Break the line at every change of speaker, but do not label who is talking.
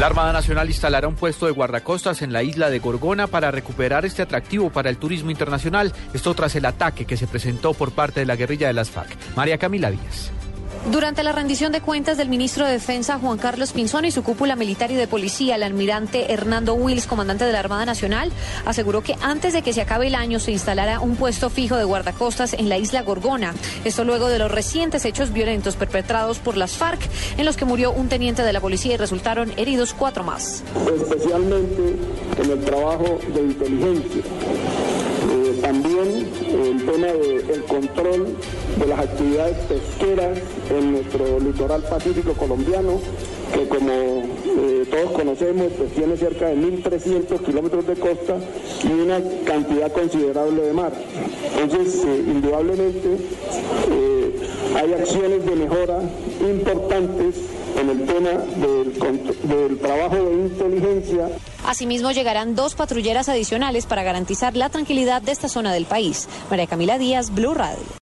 La Armada Nacional instalará un puesto de guardacostas en la isla de Gorgona para recuperar este atractivo para el turismo internacional. Esto tras el ataque que se presentó por parte de la guerrilla de las FARC. María Camila Díaz.
Durante la rendición de cuentas del ministro de Defensa Juan Carlos Pinzón y su cúpula militar y de policía, el almirante Hernando Wills, comandante de la Armada Nacional, aseguró que antes de que se acabe el año se instalará un puesto fijo de guardacostas en la isla Gorgona. Esto luego de los recientes hechos violentos perpetrados por las FARC, en los que murió un teniente de la policía y resultaron heridos cuatro más.
Especialmente en el trabajo de inteligencia control de las actividades pesqueras en nuestro litoral pacífico colombiano, que como eh, todos conocemos, pues tiene cerca de 1.300 kilómetros de costa y una cantidad considerable de mar. Entonces, eh, indudablemente, eh, hay acciones de mejora importantes en el tema del, del trabajo de inteligencia.
Asimismo, llegarán dos patrulleras adicionales para garantizar la tranquilidad de esta zona del país. María Camila Díaz, Blue Radio.